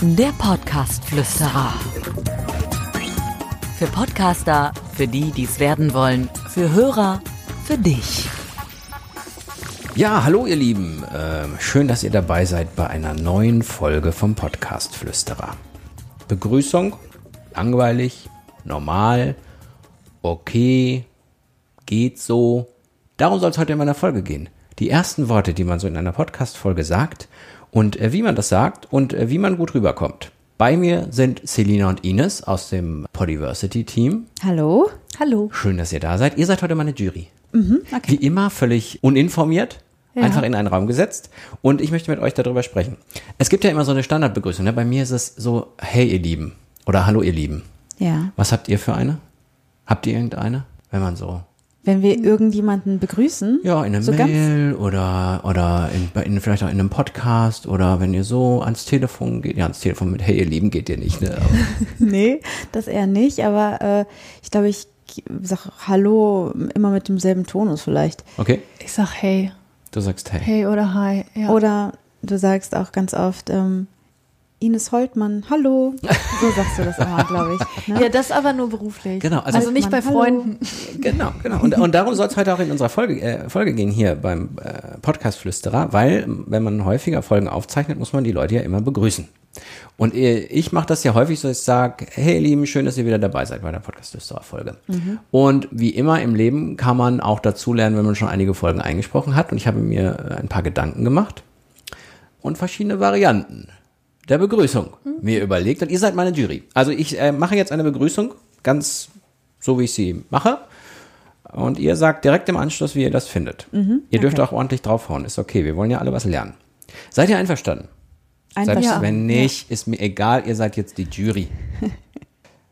Der Podcast-Flüsterer. Für Podcaster, für die, die es werden wollen, für Hörer, für dich. Ja, hallo ihr Lieben. Ähm, schön, dass ihr dabei seid bei einer neuen Folge vom Podcast Flüsterer. Begrüßung, langweilig, normal, okay, geht so. Darum soll es heute in meiner Folge gehen. Die ersten Worte, die man so in einer Podcast-Folge sagt und äh, wie man das sagt und äh, wie man gut rüberkommt. Bei mir sind Selina und Ines aus dem Podiversity-Team. Hallo. Hallo. Schön, dass ihr da seid. Ihr seid heute meine Jury. okay. Wie immer völlig uninformiert, Ja. einfach in einen Raum gesetzt. Und ich möchte mit euch darüber sprechen. Es gibt ja immer so eine Standardbegrüßung. Ne? Bei mir ist es so, hey ihr Lieben oder hallo ihr Lieben. Ja. Was habt ihr für eine? Habt ihr irgendeine? Wenn man so, Wenn wir irgendjemanden begrüßen. ja, in einer so. Mail oder, oder in, bei- in, vielleicht auch in einem Podcast oder wenn ihr so ans Telefon geht. Ja, ans Telefon mit hey ihr Lieben geht ihr nicht, ne? Nee, das eher nicht, aber äh, ich glaube, ich sag Hallo immer mit demselben Tonus vielleicht. Okay, Ich sag hey. du sagst hey. Hey oder hi. Ja. Oder du sagst auch ganz oft ähm, Ines Holtmann, hallo. So sagst du das immer, glaube ich. Ne? ja, das aber nur beruflich. Genau, also- Also, nicht bei Hallo. Freunden. Genau, genau. Und, und darum soll es heute auch in unserer Folge, äh, Folge gehen hier beim äh, Podcast Flüsterer, weil wenn man häufiger Folgen aufzeichnet, muss man die Leute ja immer begrüßen. Und äh, ich mache das ja häufig so, ich sage, hey ihr Lieben, schön, dass ihr wieder dabei seid bei der Podcast Flüsterer Folge. Und wie immer im Leben kann man auch dazu lernen, wenn man schon einige Folgen eingesprochen hat. Und ich habe mir äh, ein paar Gedanken gemacht und verschiedene Varianten der Begrüßung mir überlegt. Und ihr seid meine Jury. Also ich äh, mache jetzt eine Begrüßung, ganz so wie ich sie mache. Und ihr sagt direkt im Anschluss, wie ihr das findet. ihr dürft auch ordentlich draufhauen, ist okay. Wir wollen ja alle was lernen. Seid ihr einverstanden? Einfach Selbst Ja. wenn nicht, ist mir egal, ihr seid jetzt die Jury.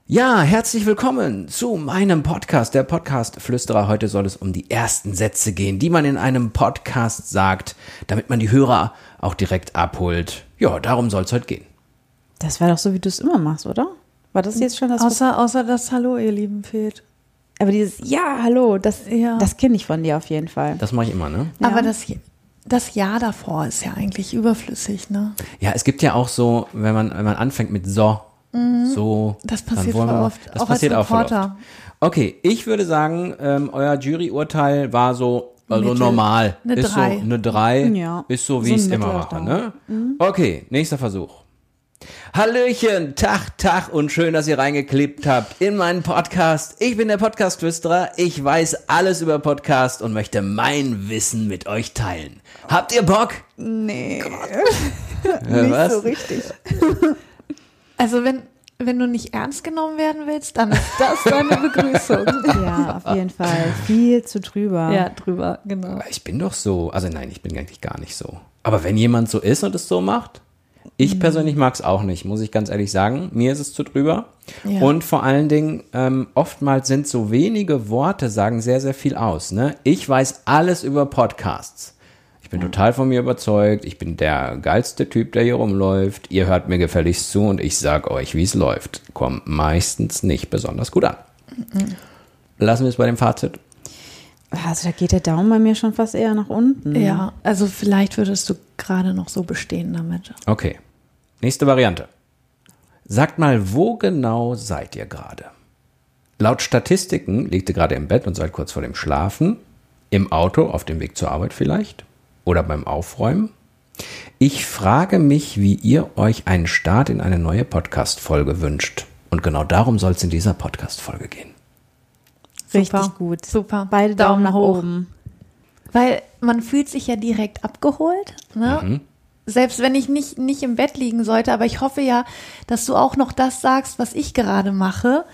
Ja, herzlich willkommen zu meinem Podcast, der Podcast Flüsterer. Heute soll es um die ersten Sätze gehen, die man in einem Podcast sagt, damit man die Hörer auch direkt abholt. Ja, darum soll es heute gehen. Das war doch so, wie du es immer machst, oder? War das jetzt schon das? Außer, außer das Hallo, ihr Lieben, fehlt. aber dieses Ja, hallo, das, Ja. das kenne ich von dir auf jeden Fall. Das mache ich immer, ne? Ja. Aber das, das Jahr davor ist ja eigentlich überflüssig, ne? Ja, es gibt ja auch so, wenn man, wenn man anfängt mit so, so. Das dann passiert wollen wir voll auch- oft, Das auch als passiert auch voll oft. Reporter. Okay, ich würde sagen, ähm, euer Juryurteil war so, also Mittel. normal. Eine ist drei. so eine drei. Ja. Ist so, wie So ich es immer mache, ne? Okay, nächster Versuch. Hallöchen, Tag, Tag und schön, dass ihr reingeklebt habt in meinen Podcast. Ich bin der Podcast-Flüsterer. Ich weiß alles über Podcast und möchte mein Wissen mit euch teilen. Habt ihr Bock? Nee, was? so richtig. Also wenn, wenn du nicht ernst genommen werden willst, dann ist das deine Begrüßung. Ja, auf jeden Fall. Viel zu drüber. ja, drüber, genau. Aber ich bin doch so. Also nein, ich bin eigentlich gar nicht so. Aber wenn jemand so ist und es so macht, ich persönlich mag es auch nicht, muss ich ganz ehrlich sagen. Mir ist es zu drüber. Ja. Und vor allen Dingen, ähm, oftmals sind so wenige Worte, sagen sehr, sehr viel aus. Ne? Ich weiß alles über Podcasts. Ich bin total von mir überzeugt. Ich bin der geilste Typ, der hier rumläuft. Ihr hört mir gefälligst zu und ich sag euch, wie es läuft. Kommt meistens nicht besonders gut an. Lassen wir es bei dem Fazit. Also da geht der Daumen bei mir schon fast eher nach unten. Ja, also vielleicht würdest du gerade noch so bestehen damit. Okay. Nächste Variante. Sagt mal, wo genau seid ihr gerade? Laut Statistiken liegt ihr gerade im Bett und seid kurz vor dem Schlafen, im Auto, auf dem Weg zur Arbeit vielleicht oder beim Aufräumen. Ich frage mich, wie ihr euch einen Start in eine neue Podcast-Folge wünscht. Und genau darum soll es in dieser Podcast-Folge gehen. Richtig Super. gut. Super. Beide Daumen, Daumen nach hoch. oben. Weil man fühlt sich ja direkt abgeholt. Ne? Mhm. Selbst wenn ich nicht, nicht im Bett liegen sollte, aber ich hoffe ja, dass du auch noch das sagst, was ich gerade mache.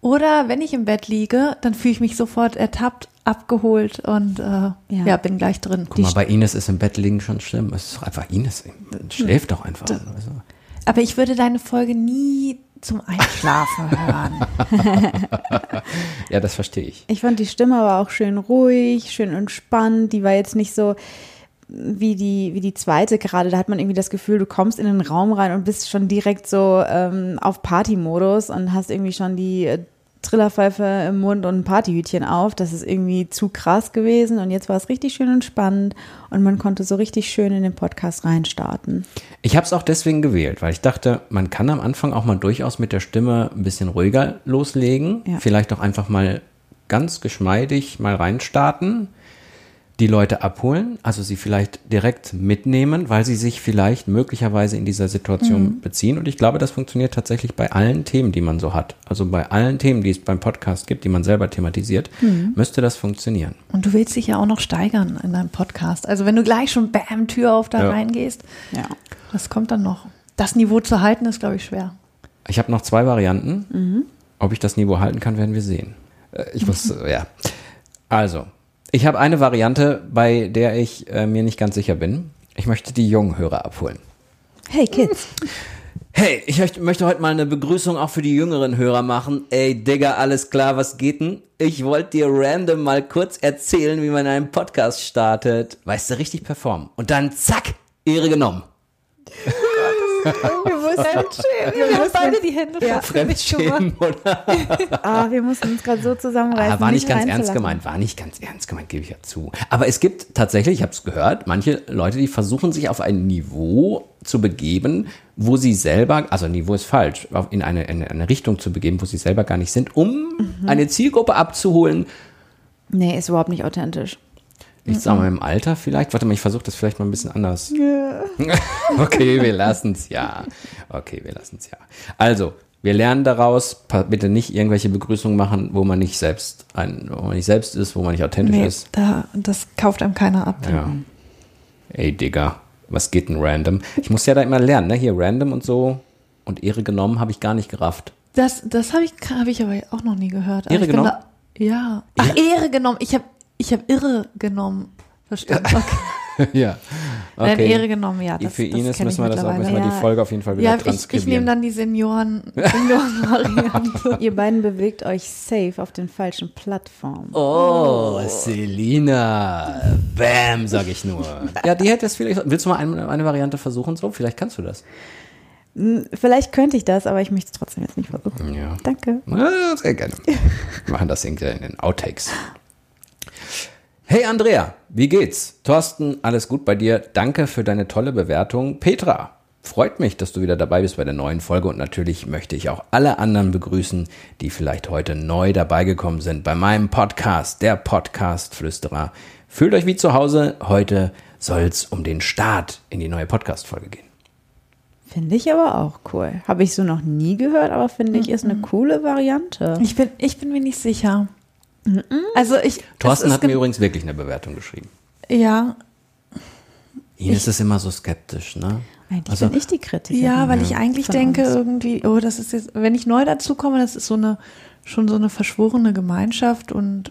Oder wenn ich im Bett liege, dann fühle ich mich sofort ertappt, abgeholt und äh, ja. bin gleich drin. Guck mal, bei Ines ist im Bett liegen schon schlimm. Es ist doch einfach Ines. Schläft doch einfach. Also. Aber ich würde deine Folge nie zum Einschlafen hören. Ja, das verstehe ich. Ich fand die Stimme aber auch schön ruhig, schön entspannt. Die war jetzt nicht so wie die, wie die zweite gerade. Da hat man irgendwie das Gefühl, du kommst in den Raum rein und bist schon direkt so ähm, auf Party-Modus und hast irgendwie schon die äh, Trillerpfeife im Mund und ein Partyhütchen auf. Das ist irgendwie zu krass gewesen und jetzt war es richtig schön und spannend und man konnte so richtig schön in den Podcast reinstarten. Ich habe es auch deswegen gewählt, weil ich dachte, man kann am Anfang auch mal durchaus mit der Stimme ein bisschen ruhiger loslegen. Ja. Vielleicht auch einfach mal ganz geschmeidig mal reinstarten, die Leute abholen, also sie vielleicht direkt mitnehmen, weil sie sich vielleicht möglicherweise in dieser Situation beziehen. Und ich glaube, das funktioniert tatsächlich bei allen Themen, die man so hat. Also bei allen Themen, die es beim Podcast gibt, die man selber thematisiert, müsste das funktionieren. Und du willst dich ja auch noch steigern in deinem Podcast. Also wenn du gleich schon bam, Tür auf da Ja. reingehst, Ja. was kommt dann noch? Das Niveau zu halten ist, glaube ich, schwer. Ich habe noch zwei Varianten. Ob ich das Niveau halten kann, werden wir sehen. Äh, Ich muss, äh, ja. Also, ich habe eine Variante, bei der ich äh, mir nicht ganz sicher bin. Ich möchte die jungen Hörer abholen. Hey Kids. Hey, ich möcht- möchte heute mal eine Begrüßung auch für die jüngeren Hörer machen. Ey, Digga, alles klar, was geht denn? Ich wollte dir random mal kurz erzählen, wie man einen Podcast startet. Weißt du, richtig performen. Und dann zack, Ehre genommen. Wir mussten, Wir haben beide die Hände Ja. Fremdschämen oder ah, wir mussten uns gerade so zusammenreißen. Ah, war nicht ganz ernst gemeint, war nicht ganz ernst gemeint, gebe ich ja zu. Aber es gibt tatsächlich, ich habe es gehört, manche Leute, die versuchen sich auf ein Niveau zu begeben, wo sie selber, also Niveau ist falsch, in eine, in eine Richtung zu begeben, wo sie selber gar nicht sind, um eine Zielgruppe abzuholen. Nee, ist überhaupt nicht authentisch. Ich sag mal im Alter vielleicht. Warte mal, ich versuche das vielleicht mal ein bisschen anders. okay, wir lassen es ja. Okay, wir lassen es ja. Also, wir lernen daraus, bitte nicht irgendwelche Begrüßungen machen, wo man nicht selbst ein, wo man nicht selbst ist, wo man nicht authentisch Nee, ist. da, das kauft einem keiner ab. Ja. Ey, Digga, was geht denn random? Ich muss ja da immer lernen, ne? Hier random und so. Und Ehre genommen habe ich gar nicht gerafft. Das, das habe ich, hab ich aber auch noch nie gehört. Ehre genommen? Da, ja. Ach, Ehre genommen. Ich habe ich hab Irre genommen. Verstanden. Okay. ja. Nein, Ehre genommen, ja. Das, Für Ines kenn müssen ich wir das auch, müssen wir die Ja. Folge auf jeden Fall wieder Ja, ich, ich transkribieren. nehme dann die Senioren, Senioren-Variante. Ihr beiden bewegt euch safe auf den falschen Plattformen. Oh, Selina. Bam, sag ich nur. Ja, die hätte es vielleicht. Willst du mal eine, eine Variante versuchen so? Vielleicht kannst du das. Vielleicht könnte ich das, aber ich möchte es trotzdem jetzt nicht versuchen. Ja. Danke. Ah, Sehr gerne. Wir machen das irgendwie in den Outtakes. Hey Andrea, wie geht's? Thorsten, alles gut bei dir? Danke für deine tolle Bewertung. Petra, freut mich, dass du wieder dabei bist bei der neuen Folge und natürlich möchte ich auch alle anderen begrüßen, die vielleicht heute neu dabei gekommen sind bei meinem Podcast, der Podcast Flüsterer. Fühlt euch wie zu Hause. Heute soll's um den Start in die neue Podcast-Folge gehen. Finde ich aber auch cool. Habe ich so noch nie gehört, aber finde ich ist eine coole Variante. Ich bin, ich bin mir nicht sicher. Also ich. Thorsten es hat mir gen- übrigens wirklich eine Bewertung geschrieben. Ja, Ines ist immer so skeptisch, ne? Eigentlich Also- bin ich die Kritikerin. ja, weil ich eigentlich Von denke uns. irgendwie, oh, das ist jetzt, wenn ich neu dazukomme, das ist so eine, schon so eine verschworene Gemeinschaft und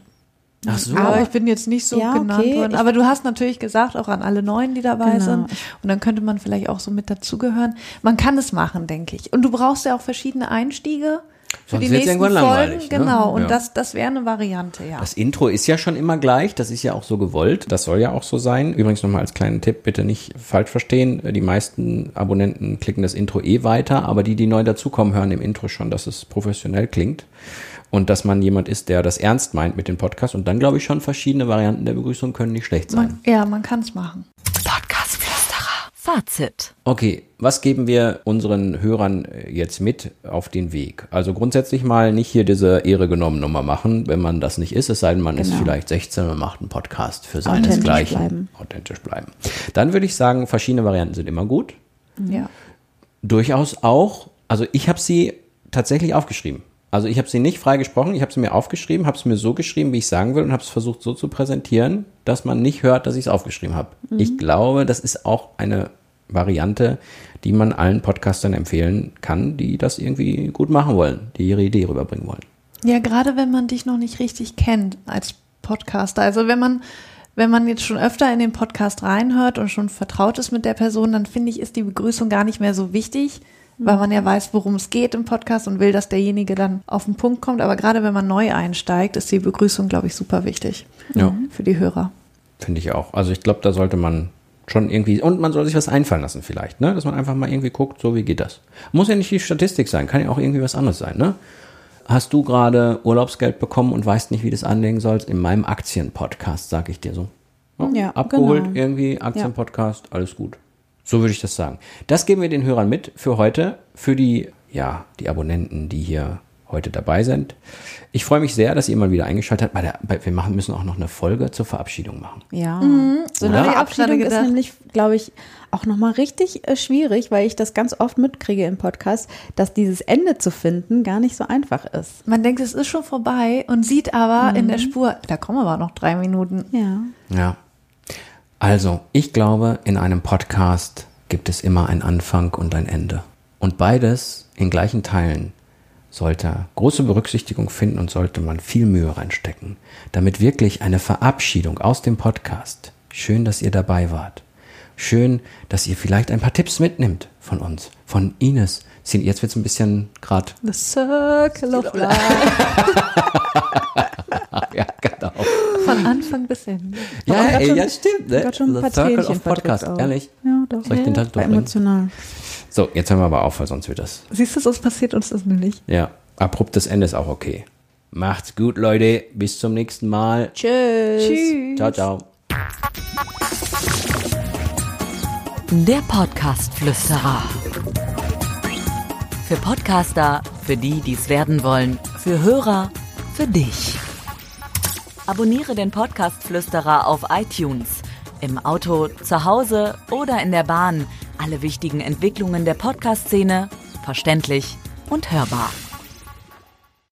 Ach so. aber ich bin jetzt nicht so Ja, genannt okay, worden. Aber du hast natürlich gesagt, auch an alle Neuen, die dabei Genau. sind. Und dann könnte man vielleicht auch so mit dazugehören. Man kann es machen, denke ich. Und du brauchst ja auch verschiedene Einstiege für Sonst die nächsten irgendwann Folgen. langweilig, ne? Genau. Und Ja. das, das wäre eine Variante, ja. Das Intro ist ja schon immer gleich, das ist ja auch so gewollt, das soll ja auch so sein. Übrigens nochmal als kleinen Tipp, bitte nicht falsch verstehen, die meisten Abonnenten klicken das Intro eh weiter, aber die, die neu dazukommen, hören im Intro schon, dass es professionell klingt und dass man jemand ist, der das ernst meint mit dem Podcast und dann glaube ich schon, verschiedene Varianten der Begrüßung können nicht schlecht sein. Man, ja, man kann es machen. Fazit. Okay, was geben wir unseren Hörern äh, jetzt mit auf den Weg? Also grundsätzlich mal nicht hier diese Ehre genommen Nummer machen, wenn man das nicht ist, es sei denn, man ist Genau. vielleicht 16 und macht einen Podcast für Authentisch seinesgleichen. bleiben. Authentisch bleiben. Dann würde ich sagen, verschiedene Varianten sind immer gut. Ja. Durchaus auch, also ich habe sie tatsächlich aufgeschrieben. Also ich habe sie nicht freigesprochen, ich habe sie mir aufgeschrieben, habe es mir so geschrieben, wie ich sagen will und habe es versucht so zu präsentieren, dass man nicht hört, dass ich es aufgeschrieben habe. Ich glaube, das ist auch eine Variante, die man allen Podcastern empfehlen kann, die das irgendwie gut machen wollen, die ihre Idee rüberbringen wollen. Ja, gerade wenn man dich noch nicht richtig kennt als Podcaster. Also wenn man, wenn man jetzt schon öfter in den Podcast reinhört und schon vertraut ist mit der Person, dann finde ich, ist die Begrüßung gar nicht mehr so wichtig, weil man ja weiß, worum es geht im Podcast und will, dass derjenige dann auf den Punkt kommt. Aber gerade wenn man neu einsteigt, ist die Begrüßung, glaube ich, super wichtig Ja. für die Hörer. Finde ich auch. Also ich glaube, da sollte man schon irgendwie, und man soll sich was einfallen lassen vielleicht, ne? Dass man einfach mal irgendwie guckt, so wie geht das. Muss ja nicht die Statistik sein, kann ja auch irgendwie was anderes sein, ne? hast du gerade Urlaubsgeld bekommen und weißt nicht, wie du es anlegen sollst? In meinem Aktienpodcast, sage ich dir so. Ja, Abgeholt genau. irgendwie, Aktienpodcast, alles gut. So würde ich das sagen. Das geben wir den Hörern mit für heute, für die, ja, die Abonnenten, die hier heute dabei sind. Ich freue mich sehr, dass ihr mal wieder eingeschaltet habt. Bei der, bei, wir machen, müssen auch noch eine Folge zur Verabschiedung machen. Ja, so Oder? eine Verabschiedung ist nämlich, glaube ich, auch nochmal richtig äh, schwierig, weil ich das ganz oft mitkriege im Podcast, dass dieses Ende zu finden gar nicht so einfach ist. Man denkt, es ist schon vorbei und sieht aber in der Spur, da kommen aber noch drei Minuten. Ja. Ja. Also, ich glaube, in einem Podcast gibt es immer einen Anfang und ein Ende. Und beides in gleichen Teilen sollte große Berücksichtigung finden und sollte man viel Mühe reinstecken, damit wirklich eine Verabschiedung aus dem Podcast. Schön, dass ihr dabei wart. Schön, dass ihr vielleicht ein paar Tipps mitnimmt von uns, von Ines. Jetzt wird es ein bisschen gerade. The Circle of Life. Ja, genau. Von Anfang bis Ende. Ja, ey, schon- ja, stimmt. Ne? Gerade schon ein The paar Circle Tränchen of Podcast. Ehrlich? Ja, doch. Soll ich den Tag durchbringen? emotional. So, jetzt hören wir aber auf, weil sonst wird das. Siehst du, sonst passiert uns das nämlich. Ja, abruptes Ende ist auch okay. Macht's gut, Leute. Bis zum nächsten Mal. Tschüss. Tschüss. Ciao, ciao. Der Podcast-Flüsterer. Für Podcaster, für die, die es werden wollen, für Hörer, für dich. Abonniere den Podcast-Flüsterer auf iTunes. Im Auto, zu Hause oder in der Bahn. Alle wichtigen Entwicklungen der Podcast-Szene verständlich und hörbar.